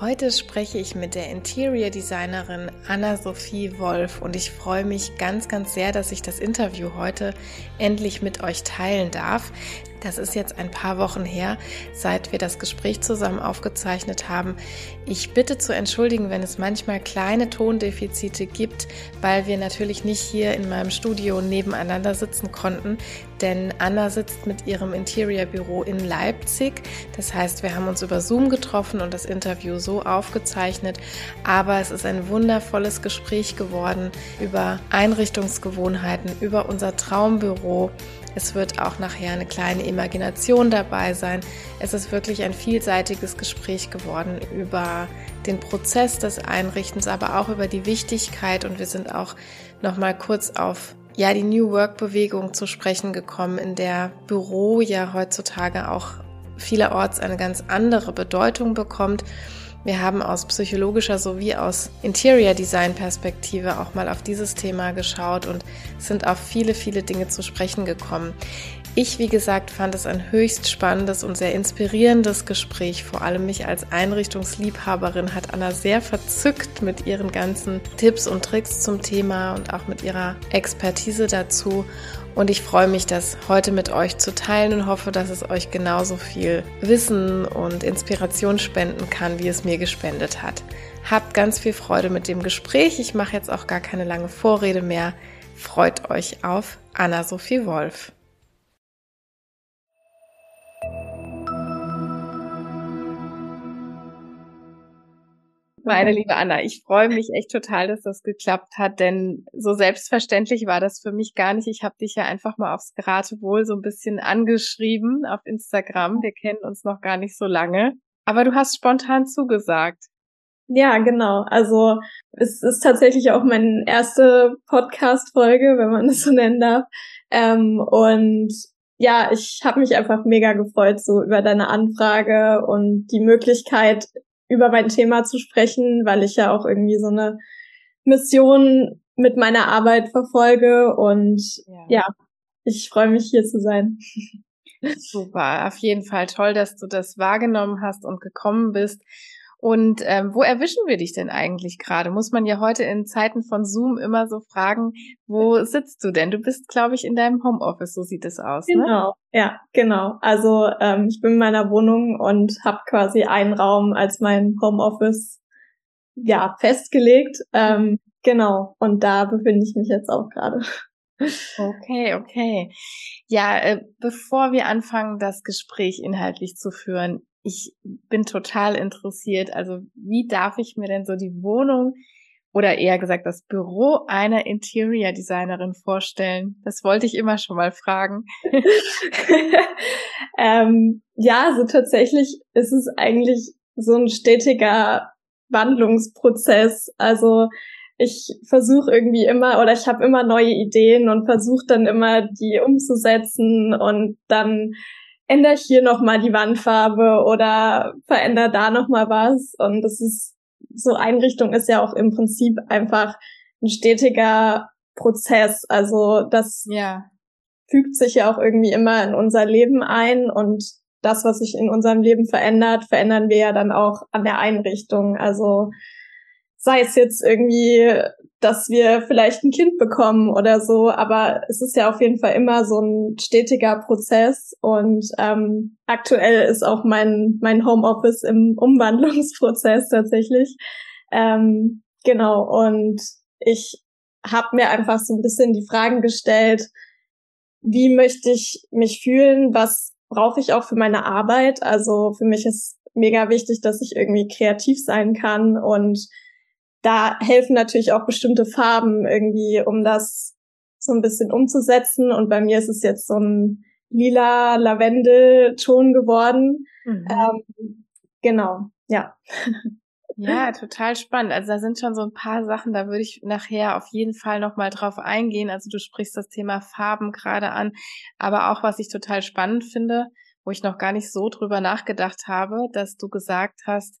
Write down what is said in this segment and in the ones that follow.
Heute spreche ich mit der Interior Designerin Anna-Sophie Wolf und ich freue mich ganz, ganz sehr, dass ich das Interview heute endlich mit euch teilen darf. Das ist jetzt ein paar Wochen her, seit wir das Gespräch zusammen aufgezeichnet haben. Ich bitte zu entschuldigen, wenn es manchmal kleine Tondefizite gibt, weil wir natürlich nicht hier in meinem Studio nebeneinander sitzen konnten, denn Anna sitzt mit ihrem Interior-Büro in Leipzig. Das heißt, wir haben uns über Zoom getroffen und das Interview so aufgezeichnet. Aber es ist ein wundervolles Gespräch geworden über Einrichtungsgewohnheiten, über unser Traumbüro es wird auch nachher eine kleine Imagination dabei sein. Es ist wirklich ein vielseitiges Gespräch geworden über den Prozess des Einrichtens, aber auch über die Wichtigkeit und wir sind auch noch mal kurz auf ja, die New Work Bewegung zu sprechen gekommen, in der Büro ja heutzutage auch vielerorts eine ganz andere Bedeutung bekommt wir haben aus psychologischer sowie aus Interior Design Perspektive auch mal auf dieses Thema geschaut und sind auf viele, viele Dinge zu sprechen gekommen. Ich, wie gesagt, fand es ein höchst spannendes und sehr inspirierendes Gespräch. Vor allem mich als Einrichtungsliebhaberin hat Anna sehr verzückt mit ihren ganzen Tipps und Tricks zum Thema und auch mit ihrer Expertise dazu. Und ich freue mich, das heute mit euch zu teilen und hoffe, dass es euch genauso viel Wissen und Inspiration spenden kann, wie es mir gespendet hat. Habt ganz viel Freude mit dem Gespräch. Ich mache jetzt auch gar keine lange Vorrede mehr. Freut euch auf Anna-Sophie Wolf. Meine liebe Anna, ich freue mich echt total, dass das geklappt hat, denn so selbstverständlich war das für mich gar nicht. Ich habe dich ja einfach mal aufs Geratewohl so ein bisschen angeschrieben auf Instagram. Wir kennen uns noch gar nicht so lange, aber du hast spontan zugesagt. Ja, genau. Also es ist tatsächlich auch meine erste Podcast-Folge, wenn man es so nennen darf. Ähm, und ja, ich habe mich einfach mega gefreut so über deine Anfrage und die Möglichkeit, über mein Thema zu sprechen, weil ich ja auch irgendwie so eine Mission mit meiner Arbeit verfolge und ja, ja ich freue mich hier zu sein. Super, auf jeden Fall toll, dass du das wahrgenommen hast und gekommen bist. Und ähm, wo erwischen wir dich denn eigentlich gerade? Muss man ja heute in Zeiten von Zoom immer so fragen, wo sitzt du denn? Du bist, glaube ich, in deinem Homeoffice, so sieht es aus. Ne? Genau, ne? ja, genau. Also ähm, ich bin in meiner Wohnung und habe quasi einen Raum als mein Homeoffice ja festgelegt. Ähm, genau, und da befinde ich mich jetzt auch gerade. Okay, okay. Ja, äh, bevor wir anfangen, das Gespräch inhaltlich zu führen, ich bin total interessiert. Also wie darf ich mir denn so die Wohnung oder eher gesagt das Büro einer Interior Designerin vorstellen? Das wollte ich immer schon mal fragen. ähm, ja, so tatsächlich ist es eigentlich so ein stetiger Wandlungsprozess. Also ich versuche irgendwie immer oder ich habe immer neue Ideen und versuche dann immer die umzusetzen und dann ändere ich hier nochmal die Wandfarbe oder verändere da nochmal was. Und das ist, so Einrichtung ist ja auch im Prinzip einfach ein stetiger Prozess. Also das ja. fügt sich ja auch irgendwie immer in unser Leben ein und das, was sich in unserem Leben verändert, verändern wir ja dann auch an der Einrichtung. Also sei es jetzt irgendwie, dass wir vielleicht ein Kind bekommen oder so, aber es ist ja auf jeden Fall immer so ein stetiger Prozess und ähm, aktuell ist auch mein mein Homeoffice im Umwandlungsprozess tatsächlich. Ähm, genau und ich habe mir einfach so ein bisschen die Fragen gestellt, wie möchte ich mich fühlen, was brauche ich auch für meine Arbeit? Also für mich ist mega wichtig, dass ich irgendwie kreativ sein kann und da helfen natürlich auch bestimmte Farben irgendwie, um das so ein bisschen umzusetzen. Und bei mir ist es jetzt so ein lila Lavendel-Ton geworden. Mhm. Ähm, genau, ja. Ja, total spannend. Also da sind schon so ein paar Sachen, da würde ich nachher auf jeden Fall nochmal drauf eingehen. Also du sprichst das Thema Farben gerade an, aber auch was ich total spannend finde, wo ich noch gar nicht so drüber nachgedacht habe, dass du gesagt hast,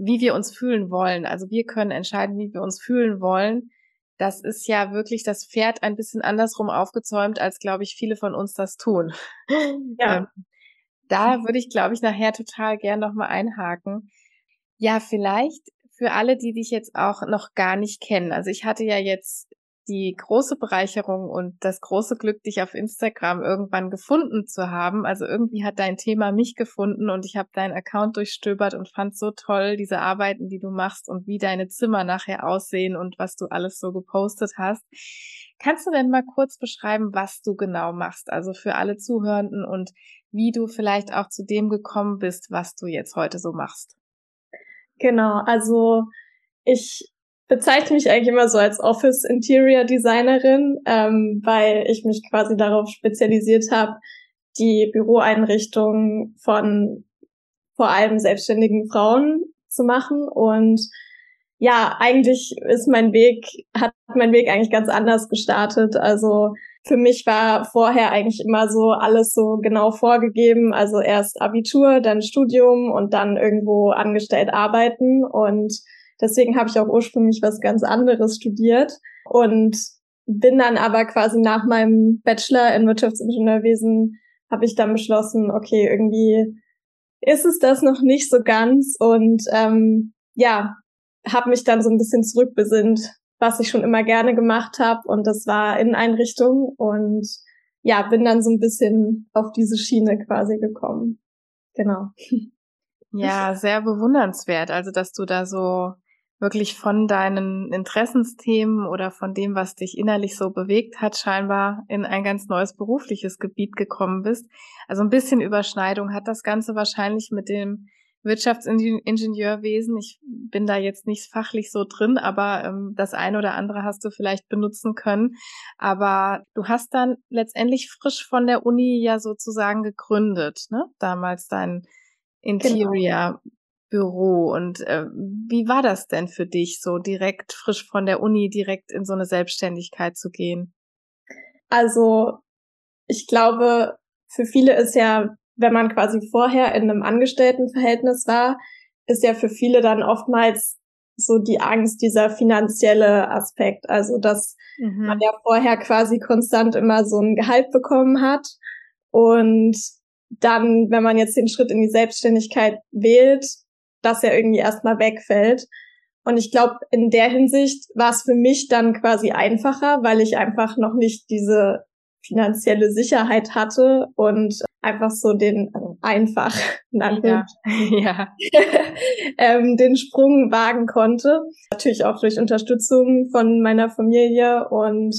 wie wir uns fühlen wollen. Also wir können entscheiden, wie wir uns fühlen wollen. Das ist ja wirklich das Pferd ein bisschen andersrum aufgezäumt, als glaube ich viele von uns das tun. Ja. Ähm, da würde ich, glaube ich, nachher total gern nochmal einhaken. Ja, vielleicht für alle, die dich jetzt auch noch gar nicht kennen. Also ich hatte ja jetzt die große Bereicherung und das große Glück, dich auf Instagram irgendwann gefunden zu haben. Also irgendwie hat dein Thema mich gefunden und ich habe deinen Account durchstöbert und fand so toll diese Arbeiten, die du machst und wie deine Zimmer nachher aussehen und was du alles so gepostet hast. Kannst du denn mal kurz beschreiben, was du genau machst? Also für alle Zuhörenden und wie du vielleicht auch zu dem gekommen bist, was du jetzt heute so machst. Genau, also ich bezeichne mich eigentlich immer so als Office Interior Designerin, ähm, weil ich mich quasi darauf spezialisiert habe, die Büroeinrichtungen von vor allem selbstständigen Frauen zu machen und ja, eigentlich ist mein Weg, hat mein Weg eigentlich ganz anders gestartet. Also für mich war vorher eigentlich immer so alles so genau vorgegeben. Also erst Abitur, dann Studium und dann irgendwo angestellt arbeiten. Und deswegen habe ich auch ursprünglich was ganz anderes studiert und bin dann aber quasi nach meinem Bachelor in Wirtschaftsingenieurwesen habe ich dann beschlossen, okay, irgendwie ist es das noch nicht so ganz und ähm, ja, habe mich dann so ein bisschen zurückbesinnt was ich schon immer gerne gemacht habe und das war Inneneinrichtung und ja, bin dann so ein bisschen auf diese Schiene quasi gekommen. Genau. Ja, sehr bewundernswert. Also, dass du da so wirklich von deinen Interessensthemen oder von dem, was dich innerlich so bewegt hat, scheinbar in ein ganz neues berufliches Gebiet gekommen bist. Also ein bisschen Überschneidung hat das Ganze wahrscheinlich mit dem Wirtschaftsingenieurwesen. Ich bin da jetzt nicht fachlich so drin, aber ähm, das eine oder andere hast du vielleicht benutzen können. Aber du hast dann letztendlich frisch von der Uni ja sozusagen gegründet, ne? Damals dein Interior. Büro und äh, wie war das denn für dich, so direkt frisch von der Uni direkt in so eine Selbstständigkeit zu gehen? Also ich glaube, für viele ist ja wenn man quasi vorher in einem Angestelltenverhältnis war, ist ja für viele dann oftmals so die Angst, dieser finanzielle Aspekt. Also, dass mhm. man ja vorher quasi konstant immer so ein Gehalt bekommen hat. Und dann, wenn man jetzt den Schritt in die Selbstständigkeit wählt, dass er irgendwie erstmal wegfällt. Und ich glaube, in der Hinsicht war es für mich dann quasi einfacher, weil ich einfach noch nicht diese finanzielle Sicherheit hatte und einfach so den also einfach ja. ja. ähm, den Sprung wagen konnte. Natürlich auch durch Unterstützung von meiner Familie und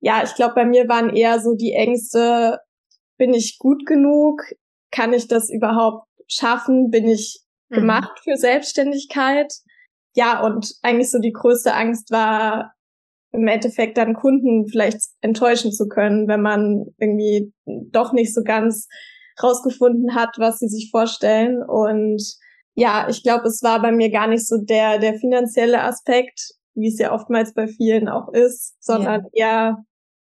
ja, ich glaube, bei mir waren eher so die Ängste, bin ich gut genug? Kann ich das überhaupt schaffen? Bin ich mhm. gemacht für Selbstständigkeit? Ja, und eigentlich so die größte Angst war, im Endeffekt dann Kunden vielleicht enttäuschen zu können, wenn man irgendwie doch nicht so ganz rausgefunden hat, was sie sich vorstellen. Und ja, ich glaube, es war bei mir gar nicht so der, der finanzielle Aspekt, wie es ja oftmals bei vielen auch ist, sondern ja. eher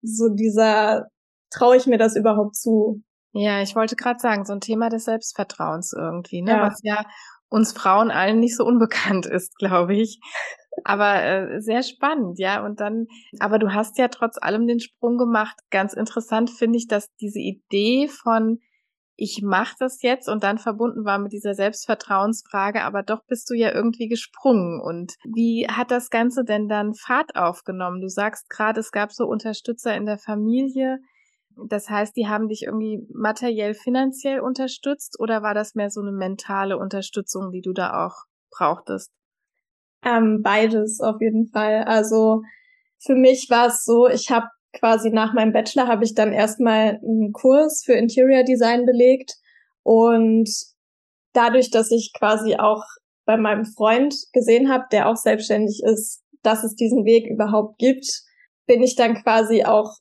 so dieser, traue ich mir das überhaupt zu? Ja, ich wollte gerade sagen, so ein Thema des Selbstvertrauens irgendwie, ne? Ja. Was ja uns Frauen allen nicht so unbekannt ist, glaube ich. Aber äh, sehr spannend, ja. Und dann, aber du hast ja trotz allem den Sprung gemacht. Ganz interessant finde ich, dass diese Idee von ich mache das jetzt und dann verbunden war mit dieser Selbstvertrauensfrage, aber doch bist du ja irgendwie gesprungen. Und wie hat das Ganze denn dann Fahrt aufgenommen? Du sagst gerade, es gab so Unterstützer in der Familie. Das heißt, die haben dich irgendwie materiell, finanziell unterstützt oder war das mehr so eine mentale Unterstützung, die du da auch brauchtest? Ähm, beides auf jeden Fall. Also für mich war es so, ich habe quasi nach meinem Bachelor habe ich dann erstmal einen Kurs für Interior Design belegt und dadurch, dass ich quasi auch bei meinem Freund gesehen habe, der auch selbstständig ist, dass es diesen Weg überhaupt gibt, bin ich dann quasi auch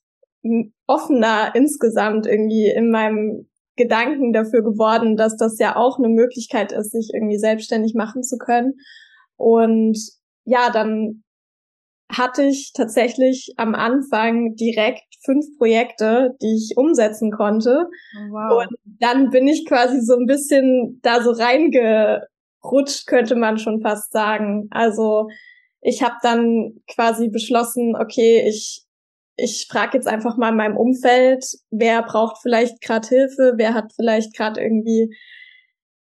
offener insgesamt irgendwie in meinem Gedanken dafür geworden, dass das ja auch eine Möglichkeit ist, sich irgendwie selbstständig machen zu können. Und ja, dann hatte ich tatsächlich am Anfang direkt fünf Projekte, die ich umsetzen konnte. Oh, wow. Und dann bin ich quasi so ein bisschen da so reingerutscht, könnte man schon fast sagen. Also ich habe dann quasi beschlossen, okay, ich ich frage jetzt einfach mal in meinem Umfeld, wer braucht vielleicht gerade Hilfe, wer hat vielleicht gerade irgendwie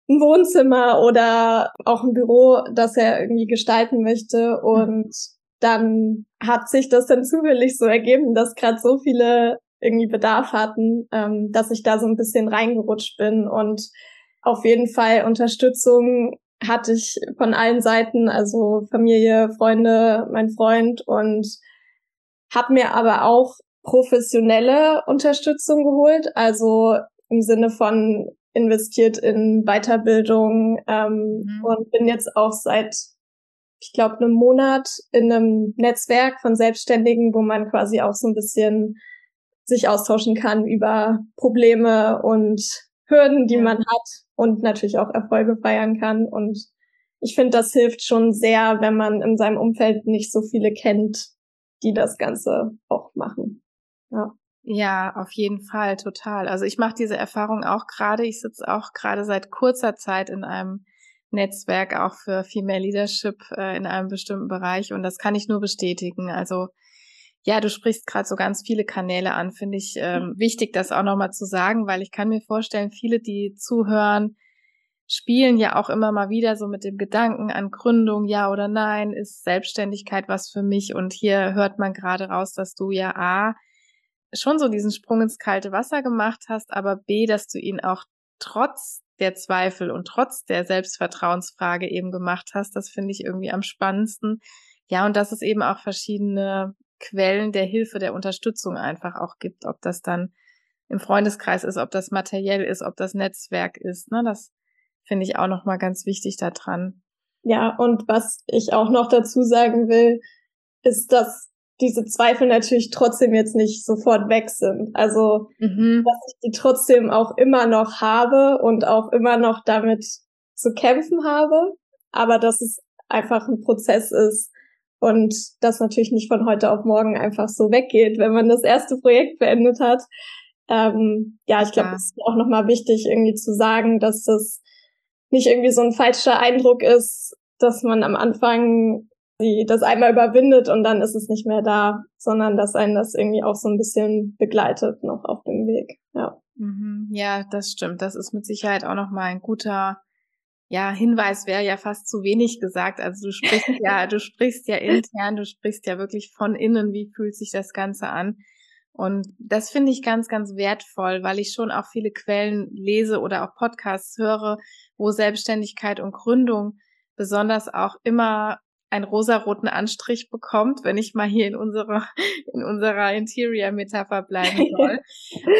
ein Wohnzimmer oder auch ein Büro, das er irgendwie gestalten möchte. Und dann hat sich das dann zufällig so ergeben, dass gerade so viele irgendwie Bedarf hatten, ähm, dass ich da so ein bisschen reingerutscht bin und auf jeden Fall Unterstützung hatte ich von allen Seiten, also Familie, Freunde, mein Freund und habe mir aber auch professionelle Unterstützung geholt, also im Sinne von investiert in Weiterbildung ähm, mhm. und bin jetzt auch seit, ich glaube, einem Monat in einem Netzwerk von Selbstständigen, wo man quasi auch so ein bisschen sich austauschen kann über Probleme und Hürden, die ja. man hat und natürlich auch Erfolge feiern kann. Und ich finde, das hilft schon sehr, wenn man in seinem Umfeld nicht so viele kennt, die das Ganze auch machen. Ja. Ja, auf jeden Fall, total. Also ich mache diese Erfahrung auch gerade. Ich sitze auch gerade seit kurzer Zeit in einem Netzwerk auch für Female Leadership äh, in einem bestimmten Bereich und das kann ich nur bestätigen. Also ja, du sprichst gerade so ganz viele Kanäle an, finde ich ähm, wichtig, das auch nochmal zu sagen, weil ich kann mir vorstellen, viele, die zuhören, spielen ja auch immer mal wieder so mit dem Gedanken an Gründung, ja oder nein, ist Selbstständigkeit was für mich? Und hier hört man gerade raus, dass du ja A, schon so diesen Sprung ins kalte Wasser gemacht hast, aber B, dass du ihn auch trotz der Zweifel und trotz der Selbstvertrauensfrage eben gemacht hast. Das finde ich irgendwie am spannendsten. Ja, und dass es eben auch verschiedene Quellen der Hilfe, der Unterstützung einfach auch gibt, ob das dann im Freundeskreis ist, ob das materiell ist, ob das Netzwerk ist. Ne? Das finde ich auch nochmal ganz wichtig daran. Ja, und was ich auch noch dazu sagen will, ist, dass diese Zweifel natürlich trotzdem jetzt nicht sofort weg sind. Also, mhm. dass ich die trotzdem auch immer noch habe und auch immer noch damit zu kämpfen habe, aber dass es einfach ein Prozess ist und das natürlich nicht von heute auf morgen einfach so weggeht, wenn man das erste Projekt beendet hat. Ähm, ja, ich glaube, ja. es ist auch nochmal wichtig, irgendwie zu sagen, dass das nicht irgendwie so ein falscher Eindruck ist, dass man am Anfang die das einmal überwindet und dann ist es nicht mehr da, sondern dass einen das irgendwie auch so ein bisschen begleitet noch auf dem Weg. Ja. Mhm. Ja, das stimmt. Das ist mit Sicherheit auch nochmal ein guter ja, Hinweis wäre ja fast zu wenig gesagt. Also du sprichst ja, du sprichst ja intern, du sprichst ja wirklich von innen, wie fühlt sich das Ganze an? Und das finde ich ganz, ganz wertvoll, weil ich schon auch viele Quellen lese oder auch Podcasts höre, wo Selbstständigkeit und Gründung besonders auch immer einen rosaroten Anstrich bekommt, wenn ich mal hier in unserer, in unserer Interior-Metapher bleiben soll.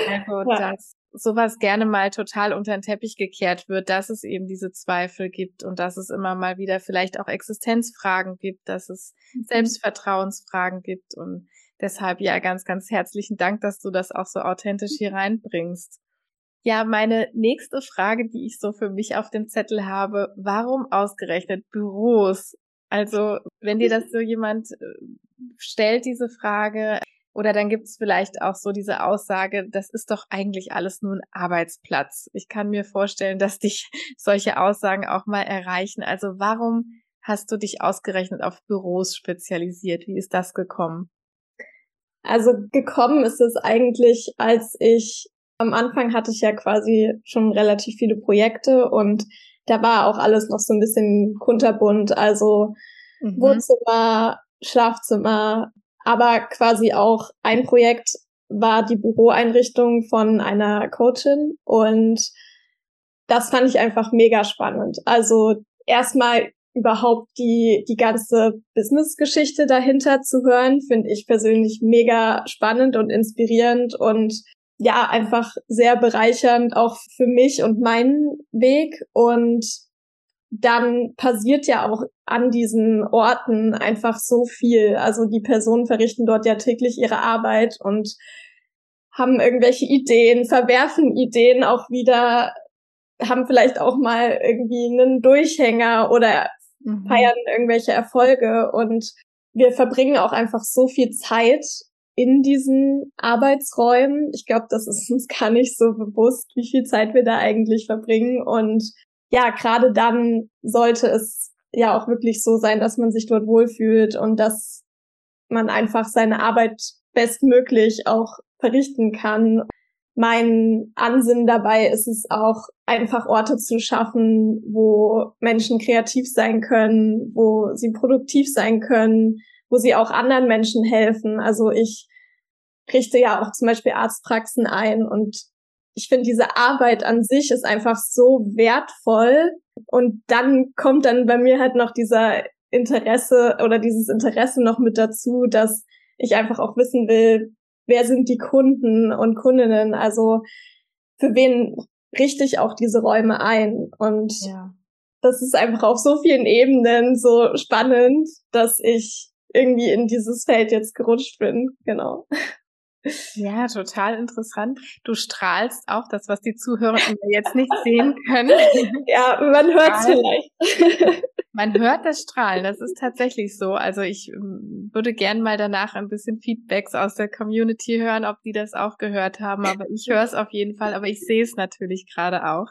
Also, ja. dass sowas gerne mal total unter den Teppich gekehrt wird, dass es eben diese Zweifel gibt und dass es immer mal wieder vielleicht auch Existenzfragen gibt, dass es mhm. Selbstvertrauensfragen gibt und deshalb ja ganz, ganz herzlichen Dank, dass du das auch so authentisch hier reinbringst. Ja, meine nächste Frage, die ich so für mich auf dem Zettel habe, warum ausgerechnet Büros? Also, wenn dir das so jemand äh, stellt, diese Frage, oder dann gibt es vielleicht auch so diese Aussage, das ist doch eigentlich alles nur ein Arbeitsplatz. Ich kann mir vorstellen, dass dich solche Aussagen auch mal erreichen. Also warum hast du dich ausgerechnet auf Büros spezialisiert? Wie ist das gekommen? Also gekommen ist es eigentlich, als ich am Anfang hatte ich ja quasi schon relativ viele Projekte und da war auch alles noch so ein bisschen kunterbunt, also mhm. Wohnzimmer, Schlafzimmer, aber quasi auch ein Projekt war die Büroeinrichtung von einer Coachin und das fand ich einfach mega spannend. Also erstmal überhaupt die, die ganze Business-Geschichte dahinter zu hören, finde ich persönlich mega spannend und inspirierend und ja, einfach sehr bereichernd auch für mich und meinen Weg. Und dann passiert ja auch an diesen Orten einfach so viel. Also die Personen verrichten dort ja täglich ihre Arbeit und haben irgendwelche Ideen, verwerfen Ideen auch wieder, haben vielleicht auch mal irgendwie einen Durchhänger oder mhm. feiern irgendwelche Erfolge und wir verbringen auch einfach so viel Zeit in diesen Arbeitsräumen. Ich glaube, das ist uns gar nicht so bewusst, wie viel Zeit wir da eigentlich verbringen. Und ja, gerade dann sollte es ja auch wirklich so sein, dass man sich dort wohlfühlt und dass man einfach seine Arbeit bestmöglich auch verrichten kann. Mein Ansinnen dabei ist es auch, einfach Orte zu schaffen, wo Menschen kreativ sein können, wo sie produktiv sein können, wo sie auch anderen Menschen helfen. Also ich richte ja auch zum Beispiel Arztpraxen ein und ich finde, diese Arbeit an sich ist einfach so wertvoll. Und dann kommt dann bei mir halt noch dieser Interesse oder dieses Interesse noch mit dazu, dass ich einfach auch wissen will, wer sind die Kunden und Kundinnen, also für wen richte ich auch diese Räume ein. Und ja. das ist einfach auf so vielen Ebenen so spannend, dass ich irgendwie in dieses Feld jetzt gerutscht bin. Genau. Ja, total interessant. Du strahlst auch das, was die Zuhörer jetzt nicht sehen können. Ja, man hört es vielleicht. Man hört das Strahlen, das ist tatsächlich so. Also ich ähm, würde gern mal danach ein bisschen Feedbacks aus der Community hören, ob die das auch gehört haben. Aber ich höre es auf jeden Fall, aber ich sehe es natürlich gerade auch.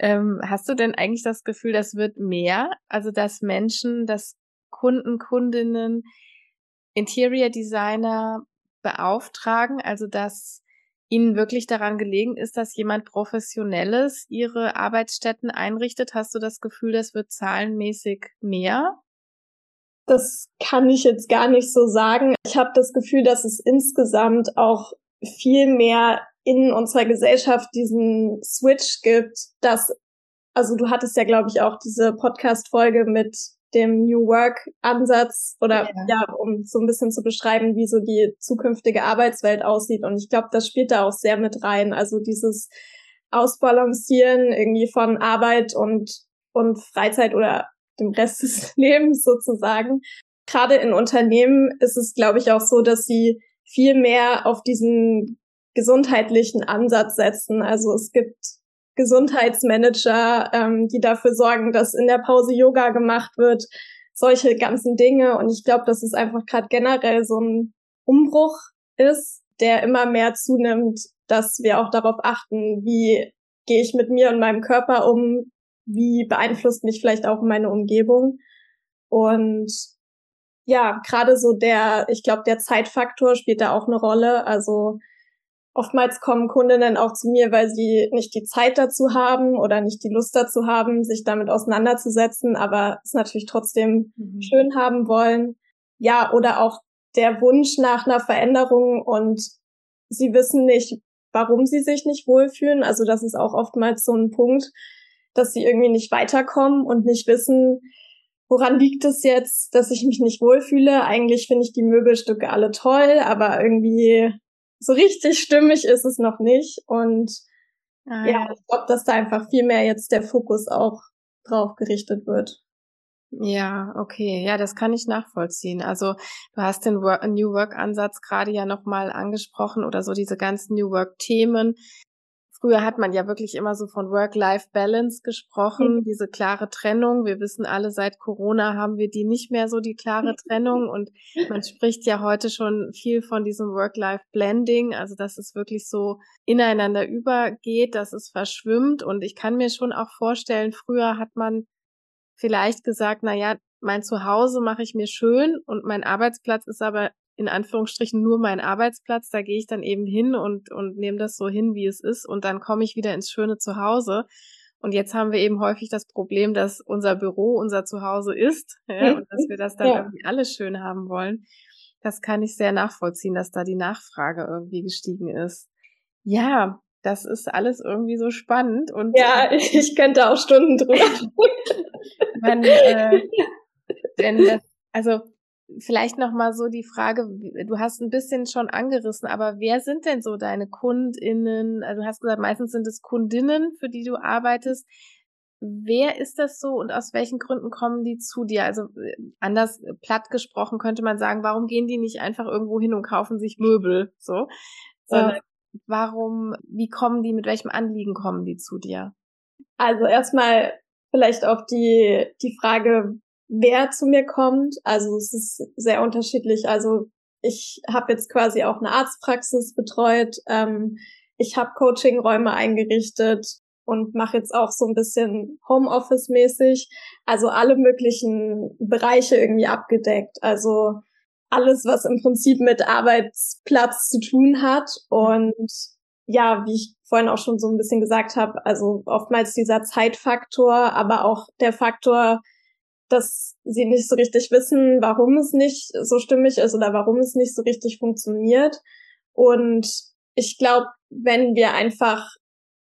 Ähm, hast du denn eigentlich das Gefühl, das wird mehr? Also dass Menschen, dass Kunden, Kundinnen, Interior Designer beauftragen, also dass ihnen wirklich daran gelegen ist, dass jemand Professionelles ihre Arbeitsstätten einrichtet? Hast du das Gefühl, das wird zahlenmäßig mehr? Das kann ich jetzt gar nicht so sagen. Ich habe das Gefühl, dass es insgesamt auch viel mehr in unserer Gesellschaft diesen Switch gibt, dass, also du hattest ja, glaube ich, auch diese Podcast-Folge mit dem New Work Ansatz oder ja. ja. um so ein bisschen zu beschreiben, wie so die zukünftige Arbeitswelt aussieht. Und ich glaube, das spielt da auch sehr mit rein. Also dieses Ausbalancieren irgendwie von Arbeit und, und Freizeit oder dem Rest des Lebens sozusagen. Gerade in Unternehmen ist es, glaube ich, auch so, dass sie viel mehr auf diesen gesundheitlichen Ansatz setzen. Also es gibt Gesundheitsmanager, ähm, die dafür sorgen, dass in der Pause Yoga gemacht wird, solche ganzen Dinge. Und ich glaube, dass es einfach gerade generell so ein Umbruch ist, der immer mehr zunimmt, dass wir auch darauf achten, wie gehe ich mit mir und meinem Körper um, wie beeinflusst mich vielleicht auch meine Umgebung. Und ja, gerade so der, ich glaube, der Zeitfaktor spielt da auch eine Rolle. Also Oftmals kommen Kundinnen auch zu mir, weil sie nicht die Zeit dazu haben oder nicht die Lust dazu haben, sich damit auseinanderzusetzen, aber es natürlich trotzdem mhm. schön haben wollen. Ja, oder auch der Wunsch nach einer Veränderung und sie wissen nicht, warum sie sich nicht wohlfühlen. Also das ist auch oftmals so ein Punkt, dass sie irgendwie nicht weiterkommen und nicht wissen, woran liegt es jetzt, dass ich mich nicht wohlfühle. Eigentlich finde ich die Möbelstücke alle toll, aber irgendwie so richtig stimmig ist es noch nicht. Und ah, ja, ich glaube, dass da einfach viel mehr jetzt der Fokus auch drauf gerichtet wird. Ja, okay, ja, das kann ich nachvollziehen. Also du hast den Work, New Work Ansatz gerade ja nochmal angesprochen oder so diese ganzen New Work Themen. Früher hat man ja wirklich immer so von Work-Life-Balance gesprochen, mhm. diese klare Trennung. Wir wissen alle, seit Corona haben wir die nicht mehr so, die klare Trennung. Und man spricht ja heute schon viel von diesem Work-Life-Blending, also dass es wirklich so ineinander übergeht, dass es verschwimmt. Und ich kann mir schon auch vorstellen, früher hat man vielleicht gesagt, na ja, mein Zuhause mache ich mir schön und mein Arbeitsplatz ist aber in Anführungsstrichen nur mein Arbeitsplatz. Da gehe ich dann eben hin und, und nehme das so hin, wie es ist. Und dann komme ich wieder ins schöne Zuhause. Und jetzt haben wir eben häufig das Problem, dass unser Büro unser Zuhause ist ja, und dass wir das dann ja. irgendwie alles schön haben wollen. Das kann ich sehr nachvollziehen, dass da die Nachfrage irgendwie gestiegen ist. Ja, das ist alles irgendwie so spannend und ja, ich könnte auch Stunden drüber. man, äh, denn das, also vielleicht noch mal so die Frage, du hast ein bisschen schon angerissen, aber wer sind denn so deine KundInnen? Also du hast gesagt, meistens sind es Kundinnen, für die du arbeitest. Wer ist das so und aus welchen Gründen kommen die zu dir? Also anders platt gesprochen könnte man sagen, warum gehen die nicht einfach irgendwo hin und kaufen sich Möbel, so? Sondern ja. Warum, wie kommen die, mit welchem Anliegen kommen die zu dir? Also erstmal vielleicht auch die, die Frage, wer zu mir kommt. Also es ist sehr unterschiedlich. Also ich habe jetzt quasi auch eine Arztpraxis betreut. Ähm, ich habe Coachingräume eingerichtet und mache jetzt auch so ein bisschen Homeoffice-mäßig. Also alle möglichen Bereiche irgendwie abgedeckt. Also alles, was im Prinzip mit Arbeitsplatz zu tun hat. Und ja, wie ich vorhin auch schon so ein bisschen gesagt habe, also oftmals dieser Zeitfaktor, aber auch der Faktor, dass sie nicht so richtig wissen, warum es nicht so stimmig ist oder warum es nicht so richtig funktioniert. Und ich glaube, wenn wir einfach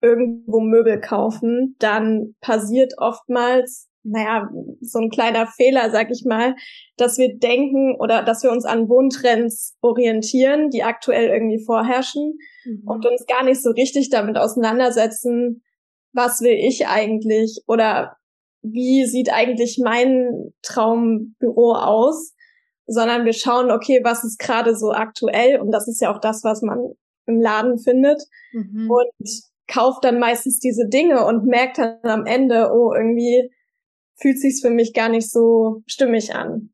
irgendwo Möbel kaufen, dann passiert oftmals, naja, so ein kleiner Fehler, sag ich mal, dass wir denken oder dass wir uns an Wohntrends orientieren, die aktuell irgendwie vorherrschen mhm. und uns gar nicht so richtig damit auseinandersetzen, was will ich eigentlich oder wie sieht eigentlich mein Traumbüro aus, sondern wir schauen, okay, was ist gerade so aktuell und das ist ja auch das, was man im Laden findet mhm. und kauft dann meistens diese Dinge und merkt dann am Ende, oh, irgendwie fühlt sich's für mich gar nicht so stimmig an.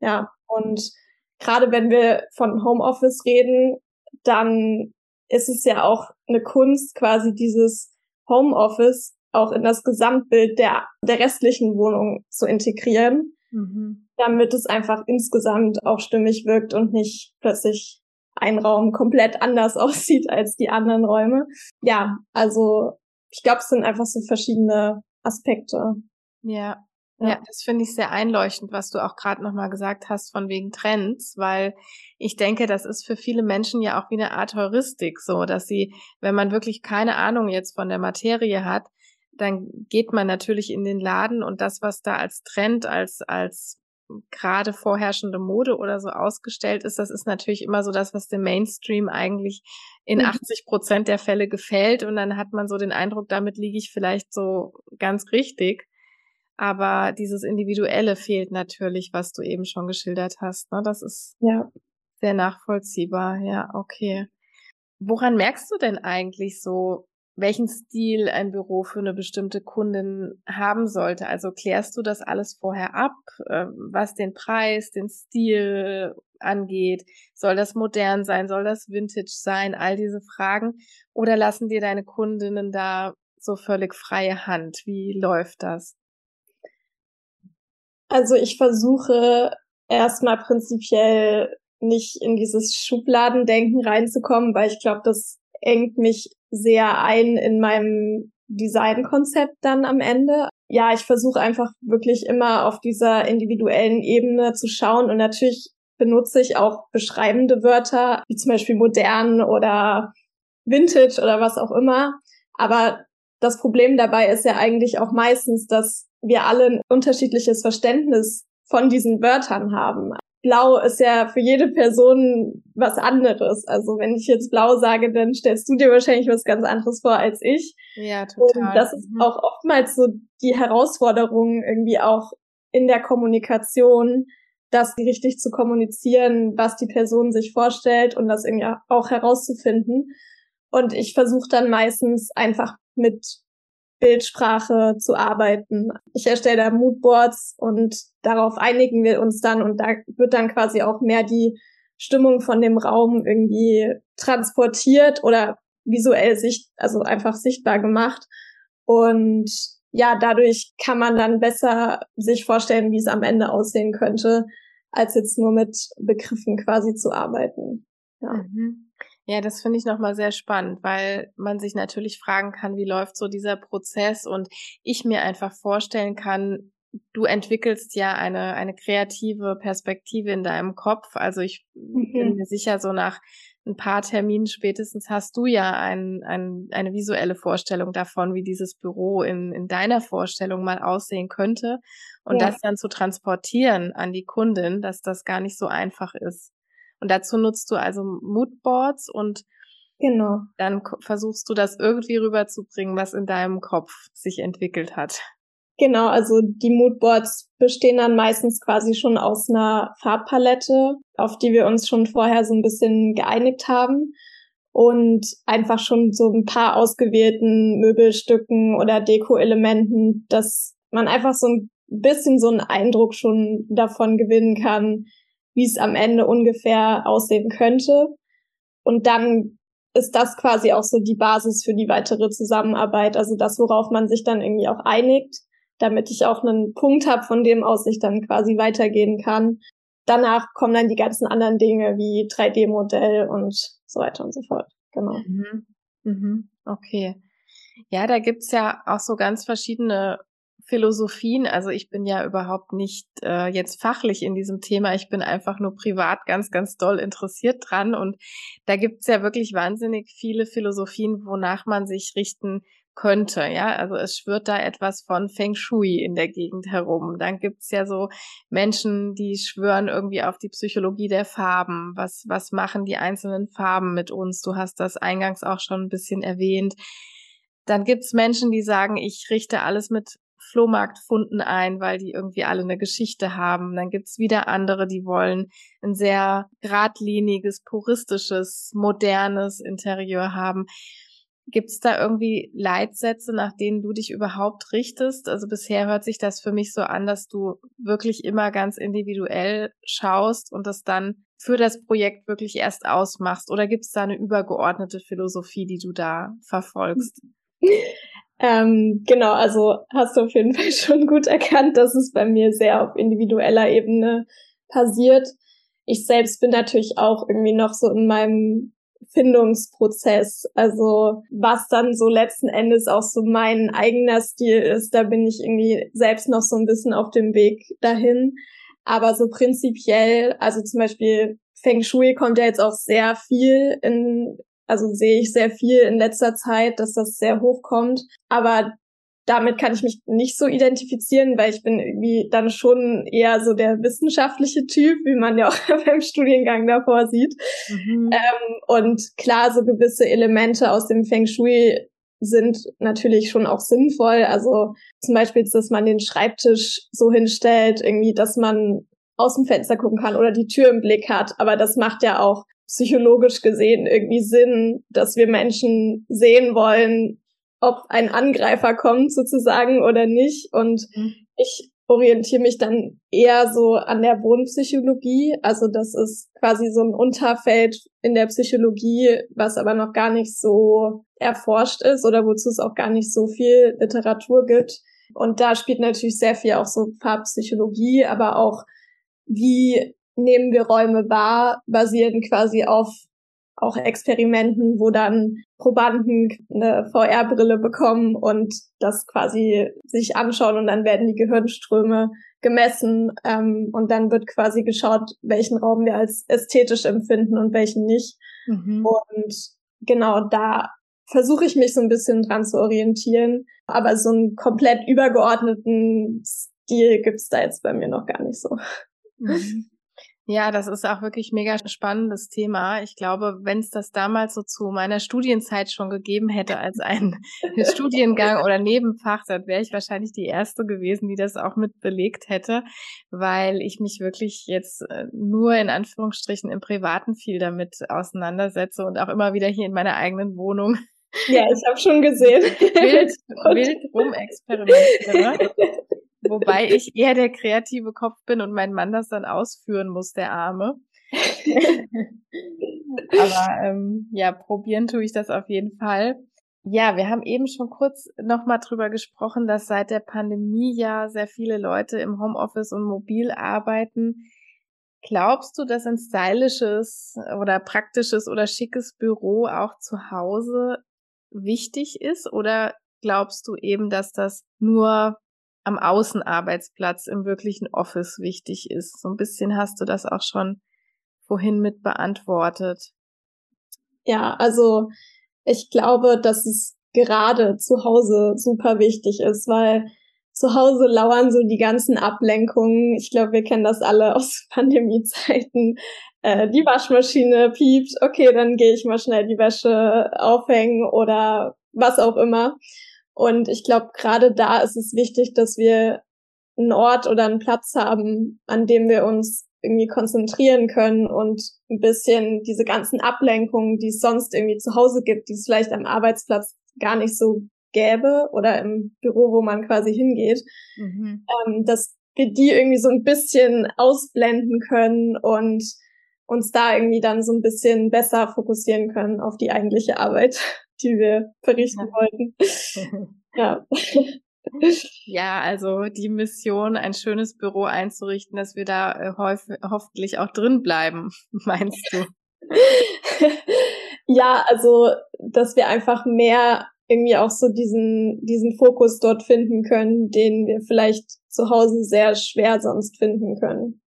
Ja, und gerade wenn wir von Homeoffice reden, dann ist es ja auch eine Kunst, quasi dieses Homeoffice auch in das Gesamtbild der, der restlichen Wohnung zu integrieren, mhm. damit es einfach insgesamt auch stimmig wirkt und nicht plötzlich ein Raum komplett anders aussieht als die anderen Räume. Ja, also ich glaube, es sind einfach so verschiedene Aspekte. Ja, ja, ja, das finde ich sehr einleuchtend, was du auch gerade nochmal gesagt hast von wegen Trends, weil ich denke, das ist für viele Menschen ja auch wie eine Art Heuristik, so dass sie, wenn man wirklich keine Ahnung jetzt von der Materie hat, dann geht man natürlich in den Laden und das, was da als Trend, als, als gerade vorherrschende Mode oder so ausgestellt ist, das ist natürlich immer so das, was dem Mainstream eigentlich in 80 mhm. Prozent der Fälle gefällt. Und dann hat man so den Eindruck, damit liege ich vielleicht so ganz richtig. Aber dieses Individuelle fehlt natürlich, was du eben schon geschildert hast. Ne? Das ist ja. sehr nachvollziehbar. Ja, okay. Woran merkst du denn eigentlich so, welchen Stil ein Büro für eine bestimmte Kundin haben sollte. Also klärst du das alles vorher ab, ähm, was den Preis, den Stil angeht? Soll das modern sein? Soll das vintage sein? All diese Fragen. Oder lassen dir deine Kundinnen da so völlig freie Hand? Wie läuft das? Also ich versuche erstmal prinzipiell nicht in dieses Schubladendenken reinzukommen, weil ich glaube, das engt mich sehr ein in meinem Designkonzept dann am Ende. Ja, ich versuche einfach wirklich immer auf dieser individuellen Ebene zu schauen und natürlich benutze ich auch beschreibende Wörter, wie zum Beispiel modern oder vintage oder was auch immer. Aber das Problem dabei ist ja eigentlich auch meistens, dass wir alle ein unterschiedliches Verständnis von diesen Wörtern haben. Blau ist ja für jede Person was anderes. Also wenn ich jetzt blau sage, dann stellst du dir wahrscheinlich was ganz anderes vor als ich. Ja, total. Und das ist mhm. auch oftmals so die Herausforderung irgendwie auch in der Kommunikation, das richtig zu kommunizieren, was die Person sich vorstellt und das irgendwie auch herauszufinden. Und ich versuche dann meistens einfach mit Bildsprache zu arbeiten. Ich erstelle da Moodboards und darauf einigen wir uns dann und da wird dann quasi auch mehr die Stimmung von dem Raum irgendwie transportiert oder visuell sicht, also einfach sichtbar gemacht. Und ja, dadurch kann man dann besser sich vorstellen, wie es am Ende aussehen könnte, als jetzt nur mit Begriffen quasi zu arbeiten. Ja. Mhm. Ja, das finde ich nochmal sehr spannend, weil man sich natürlich fragen kann, wie läuft so dieser Prozess und ich mir einfach vorstellen kann, du entwickelst ja eine, eine kreative Perspektive in deinem Kopf. Also ich mhm. bin mir sicher, so nach ein paar Terminen spätestens hast du ja ein, ein, eine visuelle Vorstellung davon, wie dieses Büro in, in deiner Vorstellung mal aussehen könnte. Und ja. das dann zu transportieren an die Kundin, dass das gar nicht so einfach ist. Und dazu nutzt du also Moodboards und genau. dann versuchst du das irgendwie rüberzubringen, was in deinem Kopf sich entwickelt hat. Genau, also die Moodboards bestehen dann meistens quasi schon aus einer Farbpalette, auf die wir uns schon vorher so ein bisschen geeinigt haben. und einfach schon so ein paar ausgewählten Möbelstücken oder Deko-Elementen, dass man einfach so ein bisschen so einen Eindruck schon davon gewinnen kann, wie es am Ende ungefähr aussehen könnte. Und dann ist das quasi auch so die Basis für die weitere Zusammenarbeit, also das, worauf man sich dann irgendwie auch einigt, damit ich auch einen Punkt habe, von dem aus ich dann quasi weitergehen kann. Danach kommen dann die ganzen anderen Dinge wie 3D-Modell und so weiter und so fort. Genau. Mhm. Mhm. Okay. Ja, da gibt's ja auch so ganz verschiedene Philosophien. Also ich bin ja überhaupt nicht äh, jetzt fachlich in diesem Thema. Ich bin einfach nur privat ganz, ganz doll interessiert dran. Und da gibt's ja wirklich wahnsinnig viele Philosophien, wonach man sich richten könnte. Ja, also es schwirrt da etwas von Feng Shui in der Gegend herum. Dann gibt's ja so Menschen, die schwören irgendwie auf die Psychologie der Farben. Was, was machen die einzelnen Farben mit uns? Du hast das eingangs auch schon ein bisschen erwähnt. Dann gibt's Menschen, die sagen, ich richte alles mit Flohmarktfunden ein, weil die irgendwie alle eine Geschichte haben. Dann gibt's wieder andere, die wollen ein sehr geradliniges, puristisches, modernes Interieur haben. Gibt's da irgendwie Leitsätze, nach denen du dich überhaupt richtest? Also bisher hört sich das für mich so an, dass du wirklich immer ganz individuell schaust und das dann für das Projekt wirklich erst ausmachst. Oder gibt's da eine übergeordnete Philosophie, die du da verfolgst? Ähm, genau, also hast du auf jeden Fall schon gut erkannt, dass es bei mir sehr auf individueller Ebene passiert. Ich selbst bin natürlich auch irgendwie noch so in meinem Findungsprozess. Also was dann so letzten Endes auch so mein eigener Stil ist, da bin ich irgendwie selbst noch so ein bisschen auf dem Weg dahin. Aber so prinzipiell, also zum Beispiel Feng Shui kommt ja jetzt auch sehr viel in also sehe ich sehr viel in letzter Zeit, dass das sehr hoch kommt. Aber damit kann ich mich nicht so identifizieren, weil ich bin irgendwie dann schon eher so der wissenschaftliche Typ, wie man ja auch beim Studiengang davor sieht. Mhm. Ähm, und klar, so gewisse Elemente aus dem Feng Shui sind natürlich schon auch sinnvoll. Also zum Beispiel, dass man den Schreibtisch so hinstellt, irgendwie, dass man aus dem Fenster gucken kann oder die Tür im Blick hat. Aber das macht ja auch psychologisch gesehen irgendwie Sinn, dass wir Menschen sehen wollen, ob ein Angreifer kommt sozusagen oder nicht. Und mhm. ich orientiere mich dann eher so an der Wohnpsychologie. Also das ist quasi so ein Unterfeld in der Psychologie, was aber noch gar nicht so erforscht ist oder wozu es auch gar nicht so viel Literatur gibt. Und da spielt natürlich sehr viel auch so Farbpsychologie, aber auch wie nehmen wir Räume wahr, basierend quasi auf auch Experimenten, wo dann Probanden eine VR-Brille bekommen und das quasi sich anschauen und dann werden die Gehirnströme gemessen ähm, und dann wird quasi geschaut, welchen Raum wir als ästhetisch empfinden und welchen nicht. Mhm. Und genau da versuche ich mich so ein bisschen dran zu orientieren, aber so einen komplett übergeordneten Stil gibt's da jetzt bei mir noch gar nicht so. Mhm. Ja, das ist auch wirklich mega spannendes Thema. Ich glaube, wenn es das damals so zu meiner Studienzeit schon gegeben hätte als ein Studiengang oder Nebenfach, dann wäre ich wahrscheinlich die erste gewesen, die das auch mit belegt hätte, weil ich mich wirklich jetzt äh, nur in Anführungsstrichen im Privaten viel damit auseinandersetze und auch immer wieder hier in meiner eigenen Wohnung. Ja, ich habe schon gesehen. Wild, wild rumexperimentiere. Wobei ich eher der kreative Kopf bin und mein Mann das dann ausführen muss, der Arme. Aber ähm, ja, probieren tue ich das auf jeden Fall. Ja, wir haben eben schon kurz nochmal drüber gesprochen, dass seit der Pandemie ja sehr viele Leute im Homeoffice und mobil arbeiten. Glaubst du, dass ein stylisches oder praktisches oder schickes Büro auch zu Hause wichtig ist? Oder glaubst du eben, dass das nur am Außenarbeitsplatz im wirklichen Office wichtig ist. So ein bisschen hast du das auch schon vorhin mit beantwortet. Ja, also ich glaube, dass es gerade zu Hause super wichtig ist, weil zu Hause lauern so die ganzen Ablenkungen. Ich glaube, wir kennen das alle aus Pandemiezeiten. Äh, die Waschmaschine piept, okay, dann gehe ich mal schnell die Wäsche aufhängen oder was auch immer. Und ich glaube, gerade da ist es wichtig, dass wir einen Ort oder einen Platz haben, an dem wir uns irgendwie konzentrieren können und ein bisschen diese ganzen Ablenkungen, die es sonst irgendwie zu Hause gibt, die es vielleicht am Arbeitsplatz gar nicht so gäbe oder im Büro, wo man quasi hingeht, mhm. ähm, dass wir die irgendwie so ein bisschen ausblenden können und uns da irgendwie dann so ein bisschen besser fokussieren können auf die eigentliche Arbeit, die wir verrichten ja. wollten. ja. Ja, also die Mission, ein schönes Büro einzurichten, dass wir da äh, hoffentlich auch drin bleiben, meinst du? ja, also dass wir einfach mehr irgendwie auch so diesen diesen Fokus dort finden können, den wir vielleicht zu Hause sehr schwer sonst finden können.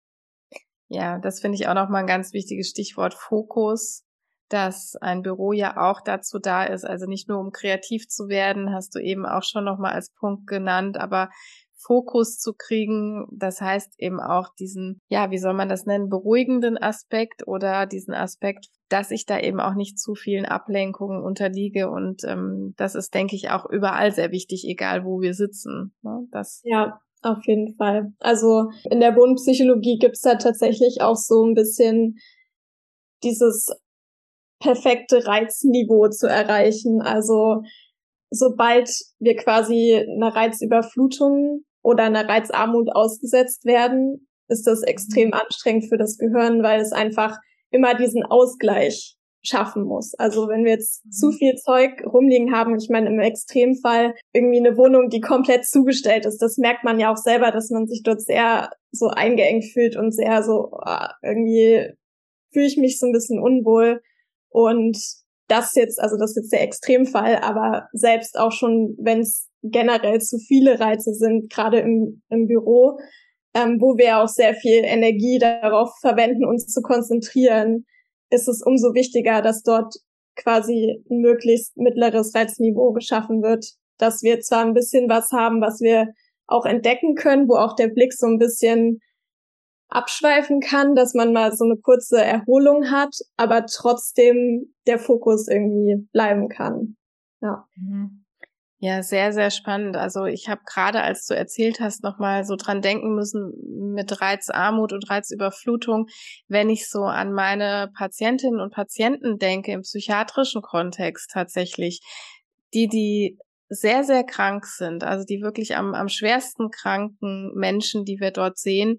Ja, das finde ich auch noch mal ein ganz wichtiges Stichwort Fokus dass ein Büro ja auch dazu da ist, also nicht nur um kreativ zu werden, hast du eben auch schon nochmal als Punkt genannt, aber Fokus zu kriegen, das heißt eben auch diesen, ja, wie soll man das nennen, beruhigenden Aspekt oder diesen Aspekt, dass ich da eben auch nicht zu vielen Ablenkungen unterliege und ähm, das ist, denke ich, auch überall sehr wichtig, egal wo wir sitzen. Ne? Das ja, auf jeden Fall. Also in der Wohnpsychologie gibt's da tatsächlich auch so ein bisschen dieses perfekte Reizniveau zu erreichen. Also sobald wir quasi einer Reizüberflutung oder einer Reizarmut ausgesetzt werden, ist das extrem mhm. anstrengend für das Gehirn, weil es einfach immer diesen Ausgleich schaffen muss. Also wenn wir jetzt zu mhm. viel Zeug rumliegen haben, ich meine im Extremfall irgendwie eine Wohnung, die komplett zugestellt ist, das merkt man ja auch selber, dass man sich dort sehr so eingeengt fühlt und sehr so oh, irgendwie fühle ich mich so ein bisschen unwohl. Und das jetzt, also das ist jetzt der Extremfall, aber selbst auch schon, wenn es generell zu viele Reize sind, gerade im, im Büro, ähm, wo wir auch sehr viel Energie darauf verwenden, uns zu konzentrieren, ist es umso wichtiger, dass dort quasi ein möglichst mittleres Reizniveau geschaffen wird, dass wir zwar ein bisschen was haben, was wir auch entdecken können, wo auch der Blick so ein bisschen abschweifen kann, dass man mal so eine kurze Erholung hat, aber trotzdem der Fokus irgendwie bleiben kann. Ja. Mhm. Ja, sehr, sehr spannend. Also ich habe gerade, als du erzählt hast, nochmal so dran denken müssen mit Reizarmut und Reizüberflutung, wenn ich so an meine Patientinnen und Patienten denke im psychiatrischen Kontext tatsächlich, die, die sehr, sehr krank sind, also die wirklich am, am schwersten kranken Menschen, die wir dort sehen,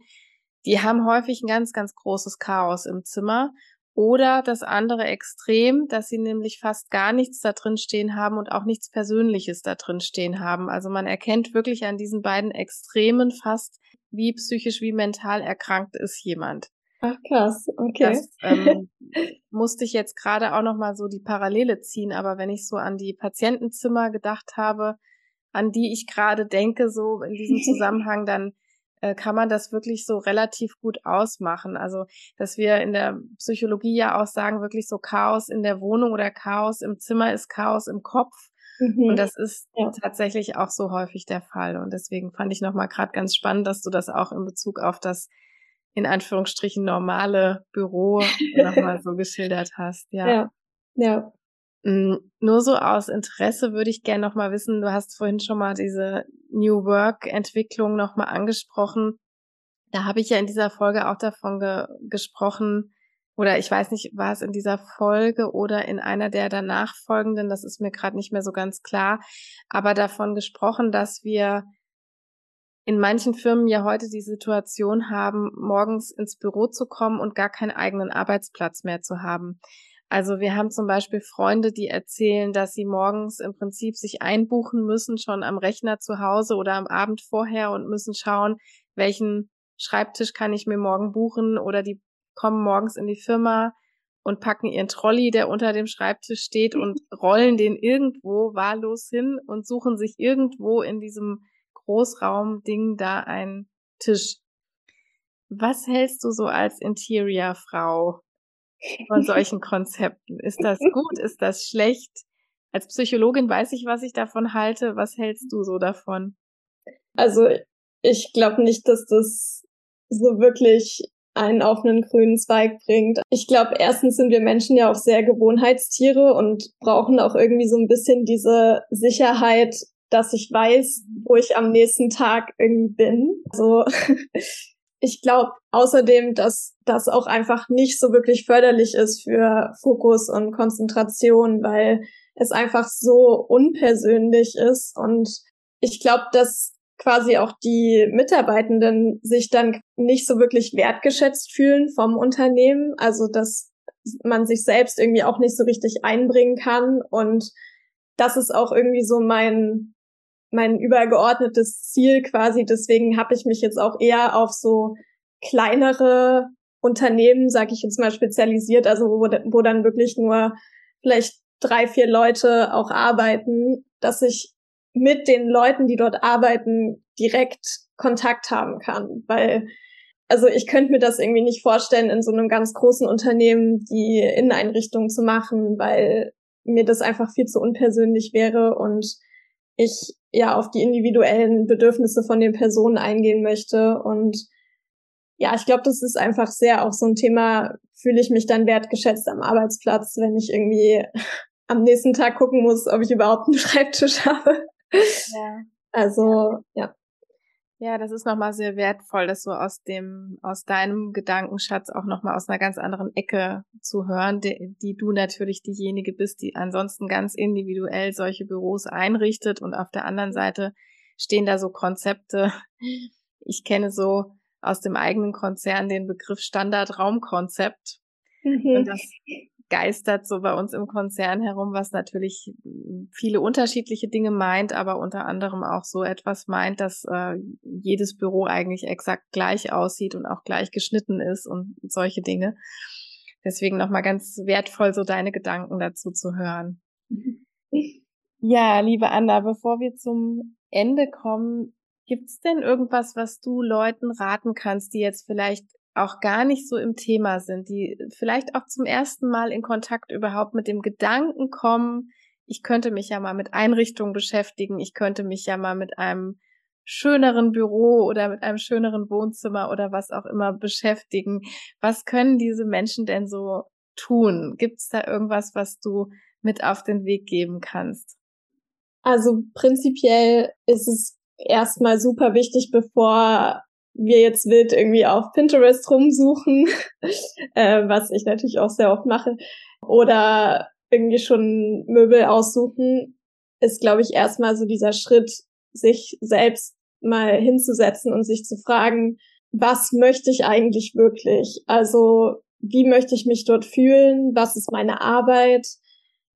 die haben häufig ein ganz, ganz großes Chaos im Zimmer. Oder das andere Extrem, dass sie nämlich fast gar nichts da drin stehen haben und auch nichts Persönliches da drin stehen haben. Also man erkennt wirklich an diesen beiden Extremen fast, wie psychisch, wie mental erkrankt ist jemand. Ach krass, okay. Das ähm, musste ich jetzt gerade auch noch mal so die Parallele ziehen, aber wenn ich so an die Patientenzimmer gedacht habe, an die ich gerade denke, so in diesem Zusammenhang, dann kann man das wirklich so relativ gut ausmachen. Also, dass wir in der Psychologie ja auch sagen, wirklich so Chaos in der Wohnung oder Chaos im Zimmer ist Chaos im Kopf. Mhm. Und das ist ja. tatsächlich auch so häufig der Fall. Und deswegen fand ich nochmal gerade ganz spannend, dass du das auch in Bezug auf das in Anführungsstrichen normale Büro nochmal so geschildert hast. Ja. ja. Ja. Mm, nur so aus Interesse würde ich gerne noch mal wissen, du hast vorhin schon mal diese New Work Entwicklung noch mal angesprochen. Da habe ich ja in dieser Folge auch davon ge gesprochen, oder ich weiß nicht, war es in dieser Folge oder in einer der danach folgenden, das ist mir gerade nicht mehr so ganz klar, aber davon gesprochen, dass wir in manchen Firmen ja heute die Situation haben, morgens ins Büro zu kommen und gar keinen eigenen Arbeitsplatz mehr zu haben. Also wir haben zum Beispiel Freunde, die erzählen, dass sie morgens im Prinzip sich einbuchen müssen, schon am Rechner zu Hause oder am Abend vorher und müssen schauen, welchen Schreibtisch kann ich mir morgen buchen oder die kommen morgens in die Firma und packen ihren Trolley, der unter dem Schreibtisch steht und rollen den irgendwo wahllos hin und suchen sich irgendwo in diesem Großraumding da einen Tisch. Was hältst du so als Interior-Frau von solchen Konzepten? Ist das gut? Ist das schlecht? Als Psychologin weiß ich, was ich davon halte. Was hältst du so davon? Also ich glaube nicht, dass das so wirklich einen auf einen grünen Zweig bringt. Ich glaube, erstens sind wir Menschen ja auch sehr Gewohnheitstiere und brauchen auch irgendwie so ein bisschen diese Sicherheit, dass ich weiß, wo ich am nächsten Tag irgendwie bin. Also ich glaube außerdem, dass das auch einfach nicht so wirklich förderlich ist für Fokus und Konzentration, weil es einfach so unpersönlich ist. Und ich glaube, dass quasi auch die Mitarbeitenden sich dann nicht so wirklich wertgeschätzt fühlen vom Unternehmen. Also, dass man sich selbst irgendwie auch nicht so richtig einbringen kann. Und das ist auch irgendwie so mein, mein übergeordnetes Ziel quasi. Deswegen habe ich mich jetzt auch eher auf so kleinere Unternehmen, sage ich jetzt mal, spezialisiert, also wo, wo dann wirklich nur vielleicht drei, vier Leute auch arbeiten, dass ich mit den Leuten, die dort arbeiten, direkt Kontakt haben kann. Weil, also ich könnte mir das irgendwie nicht vorstellen, in so einem ganz großen Unternehmen die Inneneinrichtung zu machen, weil mir das einfach viel zu unpersönlich wäre und ich ja auf die individuellen Bedürfnisse von den Personen eingehen möchte. Und ja, ich glaube, das ist einfach sehr auch so ein Thema, fühle ich mich dann wertgeschätzt am Arbeitsplatz, wenn ich irgendwie am nächsten Tag gucken muss, ob ich überhaupt einen Schreibtisch habe. Ja. Also, ja. Ja, das ist nochmal sehr wertvoll, das so aus dem, aus deinem Gedankenschatz auch nochmal aus einer ganz anderen Ecke zu hören, die, die du natürlich diejenige bist, die ansonsten ganz individuell solche Büros einrichtet und auf der anderen Seite stehen da so Konzepte. Ich kenne so aus dem eigenen Konzern den Begriff Standardraumkonzept. Mhm. Und das geistert so bei uns im Konzern herum, was natürlich viele unterschiedliche Dinge meint, aber unter anderem auch so etwas meint, dass äh, jedes Büro eigentlich exakt gleich aussieht und auch gleich geschnitten ist und solche Dinge. Deswegen nochmal ganz wertvoll, so deine Gedanken dazu zu hören. Ja, liebe Anna, bevor wir zum Ende kommen, gibt's denn irgendwas, was du Leuten raten kannst, die jetzt vielleicht auch gar nicht so im Thema sind, die vielleicht auch zum ersten Mal in Kontakt überhaupt mit dem Gedanken kommen, ich könnte mich ja mal mit Einrichtungen beschäftigen, ich könnte mich ja mal mit einem schöneren Büro oder mit einem schöneren Wohnzimmer oder was auch immer beschäftigen. Was können diese Menschen denn so tun? Gibt es da irgendwas, was du mit auf den Weg geben kannst? Also prinzipiell ist es erstmal super wichtig, bevor wir jetzt wild irgendwie auf Pinterest rumsuchen, äh, was ich natürlich auch sehr oft mache, oder irgendwie schon Möbel aussuchen, ist, glaube ich, erstmal so dieser Schritt, sich selbst mal hinzusetzen und sich zu fragen, was möchte ich eigentlich wirklich? Also, wie möchte ich mich dort fühlen? Was ist meine Arbeit?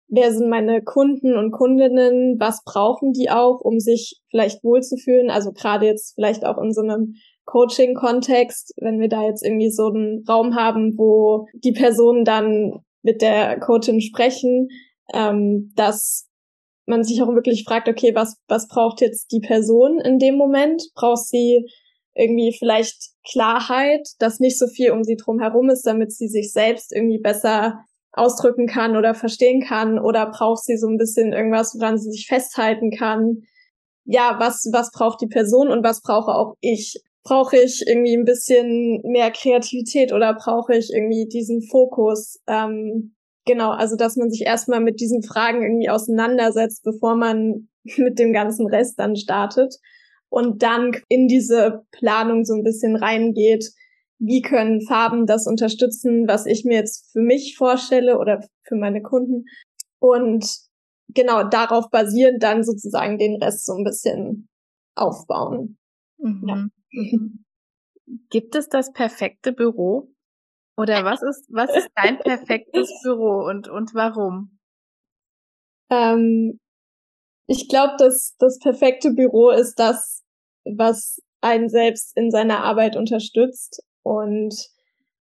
Wer sind meine Kunden und Kundinnen? Was brauchen die auch, um sich vielleicht wohlzufühlen? Also gerade jetzt vielleicht auch in so einem Coaching-Kontext, wenn wir da jetzt irgendwie so einen Raum haben, wo die Personen dann mit der Coachin sprechen, ähm, dass man sich auch wirklich fragt, okay, was, was braucht jetzt die Person in dem Moment? Braucht sie irgendwie vielleicht Klarheit, dass nicht so viel um sie drum herum ist, damit sie sich selbst irgendwie besser ausdrücken kann oder verstehen kann? Oder braucht sie so ein bisschen irgendwas, woran sie sich festhalten kann? Ja, was, was braucht die Person und was brauche auch ich? Brauche ich irgendwie ein bisschen mehr Kreativität oder brauche ich irgendwie diesen Fokus? Ähm, genau, also dass man sich erstmal mit diesen Fragen irgendwie auseinandersetzt, bevor man mit dem ganzen Rest dann startet und dann in diese Planung so ein bisschen reingeht. Wie können Farben das unterstützen, was ich mir jetzt für mich vorstelle oder für meine Kunden? Und genau darauf basierend dann sozusagen den Rest so ein bisschen aufbauen. Mhm. Ja. Mhm. Gibt es das perfekte Büro? Oder was ist, was ist dein perfektes Büro und, und warum? Ähm, ich glaube, dass das perfekte Büro ist das, was einen selbst in seiner Arbeit unterstützt. Und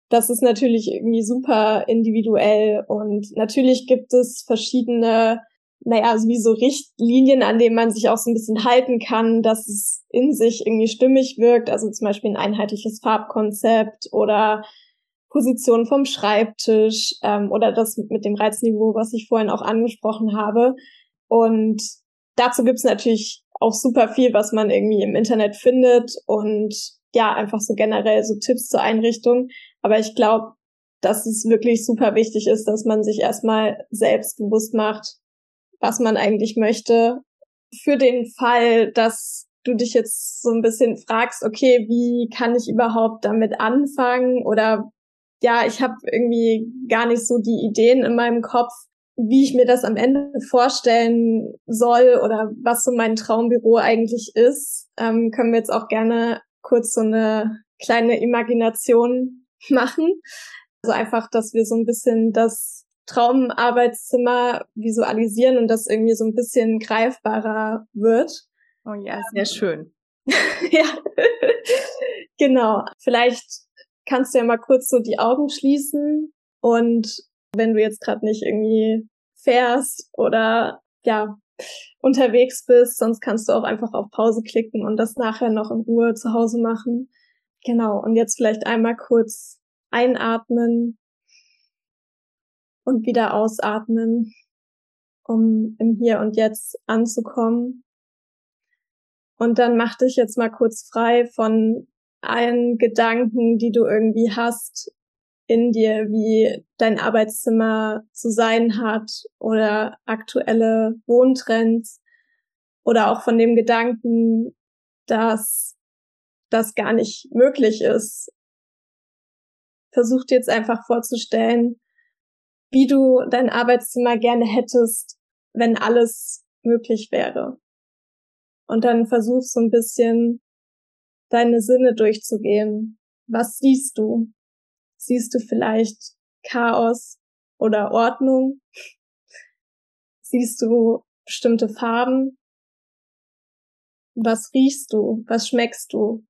das ist natürlich irgendwie super individuell. Und natürlich gibt es verschiedene naja, also wie so Richtlinien, an denen man sich auch so ein bisschen halten kann, dass es in sich irgendwie stimmig wirkt. Also zum Beispiel ein einheitliches Farbkonzept oder Position vom Schreibtisch ähm, oder das mit dem Reizniveau, was ich vorhin auch angesprochen habe. Und dazu gibt's natürlich auch super viel, was man irgendwie im Internet findet und ja, einfach so generell so Tipps zur Einrichtung. Aber ich glaube, dass es wirklich super wichtig ist, dass man sich erstmal selbst bewusst macht, was man eigentlich möchte, für den Fall, dass du dich jetzt so ein bisschen fragst, okay, wie kann ich überhaupt damit anfangen? Oder ja, ich habe irgendwie gar nicht so die Ideen in meinem Kopf, wie ich mir das am Ende vorstellen soll oder was so mein Traumbüro eigentlich ist, ähm, können wir jetzt auch gerne kurz so eine kleine Imagination machen. Also einfach, dass wir so ein bisschen das Traumarbeitszimmer visualisieren und das irgendwie so ein bisschen greifbarer wird. Oh ja, sehr schön. ja, genau. Vielleicht kannst du ja mal kurz so die Augen schließen und wenn du jetzt gerade nicht irgendwie fährst oder ja unterwegs bist, sonst kannst du auch einfach auf Pause klicken und das nachher noch in Ruhe zu Hause machen. Genau, und jetzt vielleicht einmal kurz einatmen und wieder ausatmen, um im Hier und Jetzt anzukommen. Und dann mach dich jetzt mal kurz frei von allen Gedanken, die du irgendwie hast in dir, wie dein Arbeitszimmer zu sein hat oder aktuelle Wohntrends oder auch von dem Gedanken, dass das gar nicht möglich ist. Versuch dir jetzt einfach vorzustellen, wie du dein Arbeitszimmer gerne hättest, wenn alles möglich wäre. Und dann versuch so ein bisschen deine Sinne durchzugehen. Was siehst du? Siehst du vielleicht Chaos oder Ordnung? Siehst du bestimmte Farben? Was riechst du? Was schmeckst du?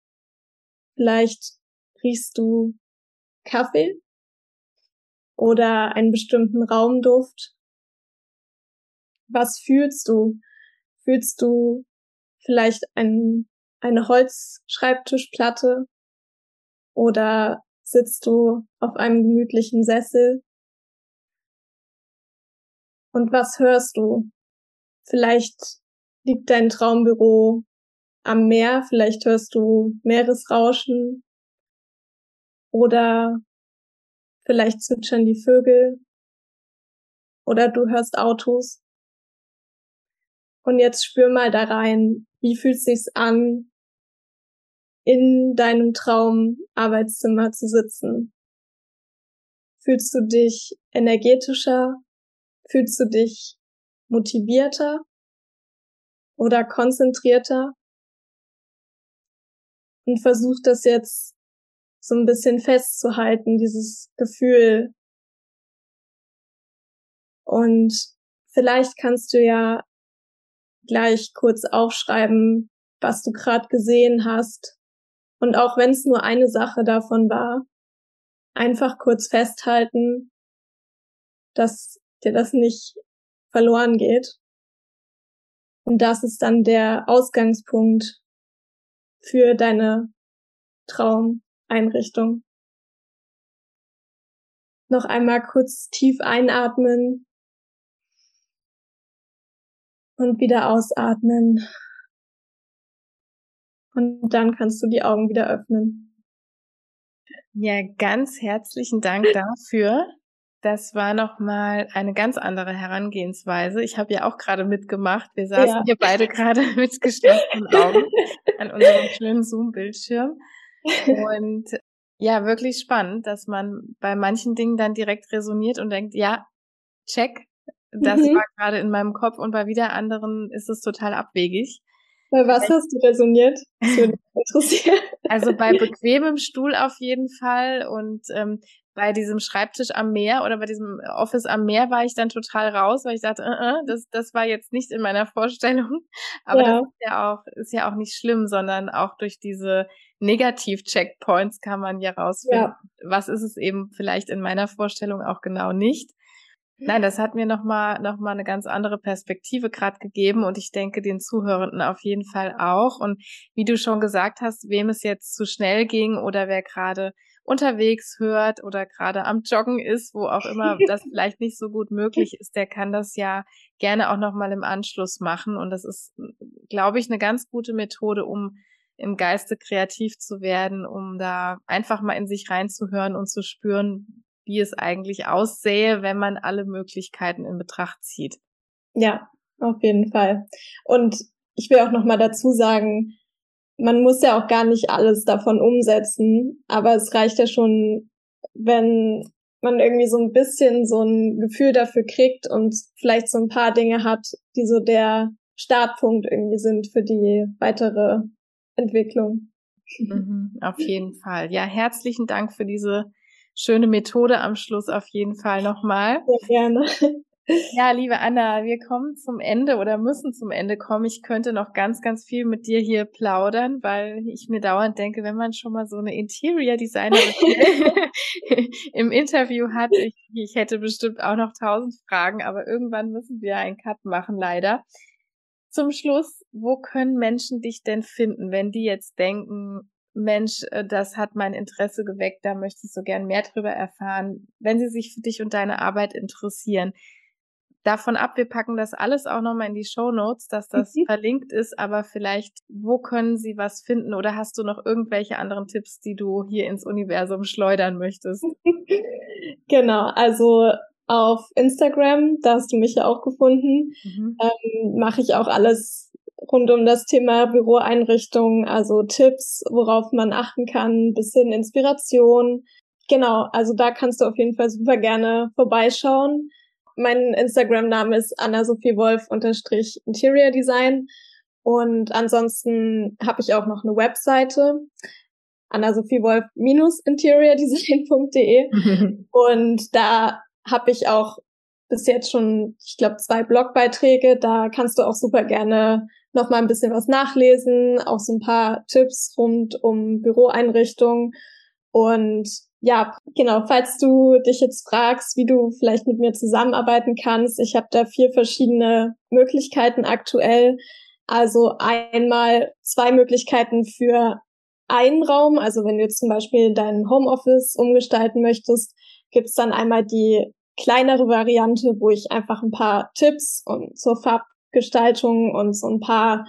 Vielleicht riechst du Kaffee oder einen bestimmten Raumduft. Was fühlst du? Fühlst du vielleicht ein, eine Holzschreibtischplatte oder sitzt du auf einem gemütlichen Sessel? Und was hörst du? Vielleicht liegt dein Traumbüro am Meer, vielleicht hörst du Meeresrauschen oder vielleicht zwitschern die Vögel oder du hörst Autos. Und jetzt spür mal da rein, wie fühlt sich's an, in deinem Traumarbeitszimmer zu sitzen? Fühlst du dich energetischer? Fühlst du dich motivierter oder konzentrierter? Und versuch das jetzt so ein bisschen festzuhalten, dieses Gefühl. Und vielleicht kannst du ja gleich kurz aufschreiben, was du gerade gesehen hast, und auch wenn es nur eine Sache davon war, einfach kurz festhalten, dass dir das nicht verloren geht. Und das ist dann der Ausgangspunkt für deine Traumeinrichtung. Noch einmal kurz tief einatmen und wieder ausatmen. Und dann kannst du die Augen wieder öffnen. Ja, ganz herzlichen Dank dafür. Das war nochmal eine ganz andere Herangehensweise. Ich habe ja auch gerade mitgemacht. Wir saßen ja. hier beide gerade mit geschlossenen Augen an unserem schönen Zoom-Bildschirm. Und ja, wirklich spannend, dass man bei manchen Dingen dann direkt resoniert und denkt, ja, check, das mhm. war gerade in meinem Kopf und bei wieder anderen ist es total abwegig. Bei was hast du resoniert? Das würde mich interessieren. Also bei bequemem Stuhl auf jeden Fall und ähm, bei diesem Schreibtisch am Meer oder bei diesem Office am Meer war ich dann total raus, weil ich dachte, uh -uh, das, das war jetzt nicht in meiner Vorstellung. Aber ja. das ist ja auch, ist ja auch nicht schlimm, sondern auch durch diese Negativ-Checkpoints kann man ja rausfinden, ja. was ist es eben vielleicht in meiner Vorstellung auch genau nicht. Nein, das hat mir nochmal noch mal eine ganz andere Perspektive gerade gegeben und ich denke den Zuhörenden auf jeden Fall auch. Und wie du schon gesagt hast, wem es jetzt zu schnell ging oder wer gerade unterwegs hört oder gerade am Joggen ist, wo auch immer das vielleicht nicht so gut möglich ist, der kann das ja gerne auch nochmal im Anschluss machen. Und das ist, glaube ich, eine ganz gute Methode, um im Geiste kreativ zu werden, um da einfach mal in sich reinzuhören und zu spüren, wie es eigentlich aussähe, wenn man alle Möglichkeiten in Betracht zieht. Ja, auf jeden Fall. Und ich will auch noch mal dazu sagen, man muss ja auch gar nicht alles davon umsetzen, aber es reicht ja schon, wenn man irgendwie so ein bisschen so ein Gefühl dafür kriegt und vielleicht so ein paar Dinge hat, die so der Startpunkt irgendwie sind für die weitere Entwicklung. Mhm, auf jeden Fall. Ja, herzlichen Dank für diese schöne Methode am Schluss auf jeden Fall nochmal. Sehr gerne. Ja, liebe Anna, wir kommen zum Ende oder müssen zum Ende kommen. Ich könnte noch ganz, ganz viel mit dir hier plaudern, weil ich mir dauernd denke, wenn man schon mal so eine Interior Designerin im Interview hat, ich, ich hätte bestimmt auch noch tausend Fragen, aber irgendwann müssen wir einen Cut machen, leider. Zum Schluss, wo können Menschen dich denn finden, wenn die jetzt denken, Mensch, äh, das hat mein Interesse geweckt, da möchte ich so gern mehr drüber erfahren, wenn sie sich für dich und deine Arbeit interessieren davon ab, wir packen das alles auch nochmal in die Show Notes, dass das mhm. verlinkt ist, aber vielleicht, wo können Sie was finden oder hast du noch irgendwelche anderen Tipps, die du hier ins Universum schleudern möchtest? genau, also auf Instagram, da hast du mich ja auch gefunden, mhm. ähm, mache ich auch alles rund um das Thema Büroeinrichtung, also Tipps, worauf man achten kann, bisschen Inspiration. Genau, also da kannst du auf jeden Fall super gerne vorbeischauen. Mein Instagram-Name ist Anna-Sophie Wolf unterstrich Interior Design. Und ansonsten habe ich auch noch eine Webseite, Anna-Sophie Wolf interiordesign.de. und da habe ich auch bis jetzt schon, ich glaube, zwei Blogbeiträge. Da kannst du auch super gerne noch mal ein bisschen was nachlesen, auch so ein paar Tipps rund um Büroeinrichtungen. Und ja, genau, falls du dich jetzt fragst, wie du vielleicht mit mir zusammenarbeiten kannst, ich habe da vier verschiedene Möglichkeiten aktuell. Also einmal zwei Möglichkeiten für einen Raum, also wenn du jetzt zum Beispiel dein Homeoffice umgestalten möchtest, gibt's dann einmal die kleinere Variante, wo ich einfach ein paar Tipps und zur Farbgestaltung und so ein paar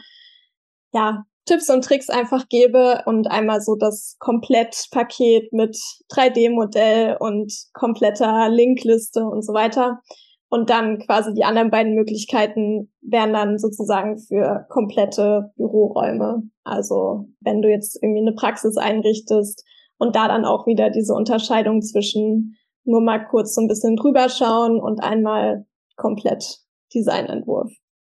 ja, Tipps und Tricks einfach gebe und einmal so das Komplettpaket mit 3D-Modell und kompletter Linkliste und so weiter. Und dann quasi die anderen beiden Möglichkeiten wären dann sozusagen für komplette Büroräume. Also wenn du jetzt irgendwie eine Praxis einrichtest und da dann auch wieder diese Unterscheidung zwischen nur mal kurz so ein bisschen drüber schauen und einmal komplett Designentwurf.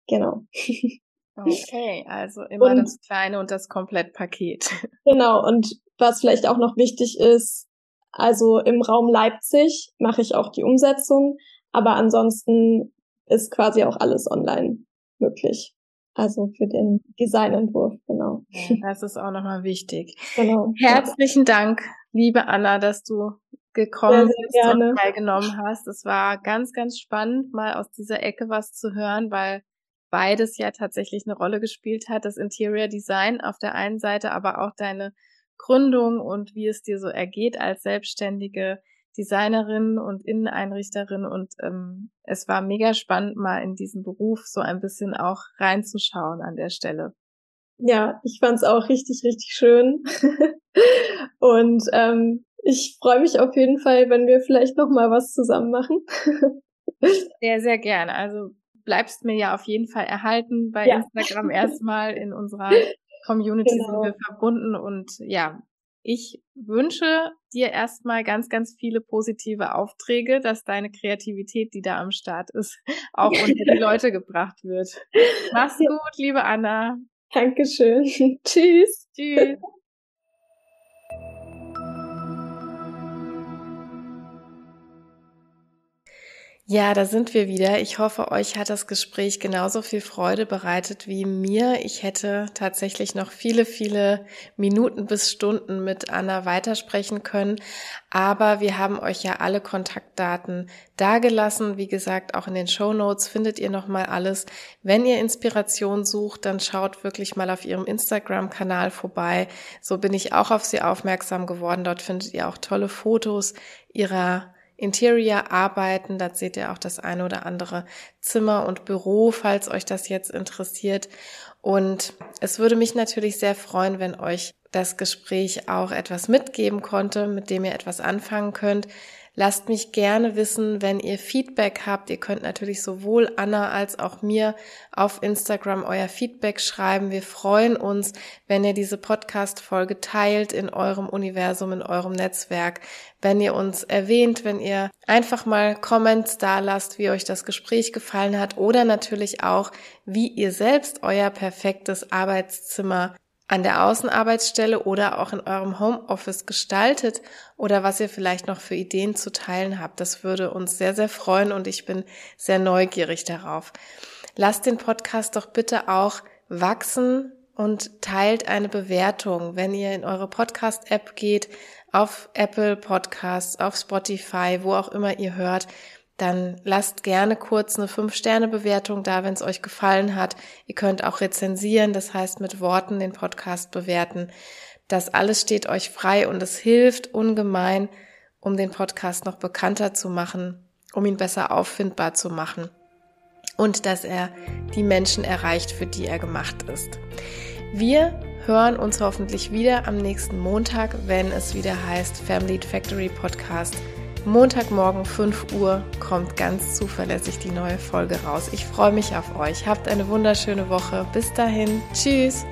Genau. Okay, also immer und, das kleine und das Komplettpaket. Genau, und was vielleicht auch noch wichtig ist, also im Raum Leipzig mache ich auch die Umsetzung, aber ansonsten ist quasi auch alles online möglich. Also für den Designentwurf, genau. das ist auch nochmal wichtig. Genau. Herzlichen ja. Dank, liebe Anna, dass du gekommen sehr, sehr bist und teilgenommen hast. Es war ganz, ganz spannend, mal aus dieser Ecke was zu hören, weil beides ja tatsächlich eine Rolle gespielt hat. Das Interior Design auf der einen Seite, aber auch deine Gründung und wie es dir so ergeht als selbstständige Designerin und Inneneinrichterin. Und ähm, es war mega spannend, mal in diesen Beruf so ein bisschen auch reinzuschauen an der Stelle. Ja, ich fand es auch richtig, richtig schön. und ähm, ich freue mich auf jeden Fall, wenn wir vielleicht noch mal was zusammen machen. sehr, sehr gerne. Also bleibst mir ja auf jeden Fall erhalten bei ja. Instagram erstmal in unserer Community genau. sind wir verbunden und ja, ich wünsche dir erstmal ganz, ganz viele positive Aufträge, dass deine Kreativität, die da am Start ist, auch unter die Leute gebracht wird. Mach's gut, liebe Anna. Dankeschön. Tschüss. Tschüss. Ja, da sind wir wieder. Ich hoffe, euch hat das Gespräch genauso viel Freude bereitet wie mir. Ich hätte tatsächlich noch viele, viele Minuten bis Stunden mit Anna weitersprechen können. Aber wir haben euch ja alle Kontaktdaten dagelassen. Wie gesagt, auch in den Show Notes findet ihr nochmal alles. Wenn ihr Inspiration sucht, dann schaut wirklich mal auf ihrem Instagram-Kanal vorbei. So bin ich auch auf sie aufmerksam geworden. Dort findet ihr auch tolle Fotos ihrer Interior arbeiten. Da seht ihr auch das eine oder andere Zimmer und Büro, falls euch das jetzt interessiert. Und es würde mich natürlich sehr freuen, wenn euch das Gespräch auch etwas mitgeben konnte, mit dem ihr etwas anfangen könnt. Lasst mich gerne wissen, wenn ihr Feedback habt. Ihr könnt natürlich sowohl Anna als auch mir auf Instagram euer Feedback schreiben. Wir freuen uns, wenn ihr diese Podcast-Folge teilt in eurem Universum, in eurem Netzwerk, wenn ihr uns erwähnt, wenn ihr einfach mal Comments da lasst, wie euch das Gespräch gefallen hat oder natürlich auch, wie ihr selbst euer perfektes Arbeitszimmer an der Außenarbeitsstelle oder auch in eurem Homeoffice gestaltet oder was ihr vielleicht noch für Ideen zu teilen habt. Das würde uns sehr, sehr freuen und ich bin sehr neugierig darauf. Lasst den Podcast doch bitte auch wachsen und teilt eine Bewertung, wenn ihr in eure Podcast-App geht, auf Apple Podcasts, auf Spotify, wo auch immer ihr hört dann lasst gerne kurz eine 5-Sterne-Bewertung da, wenn es euch gefallen hat. Ihr könnt auch rezensieren, das heißt mit Worten den Podcast bewerten. Das alles steht euch frei und es hilft ungemein, um den Podcast noch bekannter zu machen, um ihn besser auffindbar zu machen und dass er die Menschen erreicht, für die er gemacht ist. Wir hören uns hoffentlich wieder am nächsten Montag, wenn es wieder heißt Family Factory Podcast Montagmorgen 5 Uhr kommt ganz zuverlässig die neue Folge raus. Ich freue mich auf euch. Habt eine wunderschöne Woche. Bis dahin. Tschüss.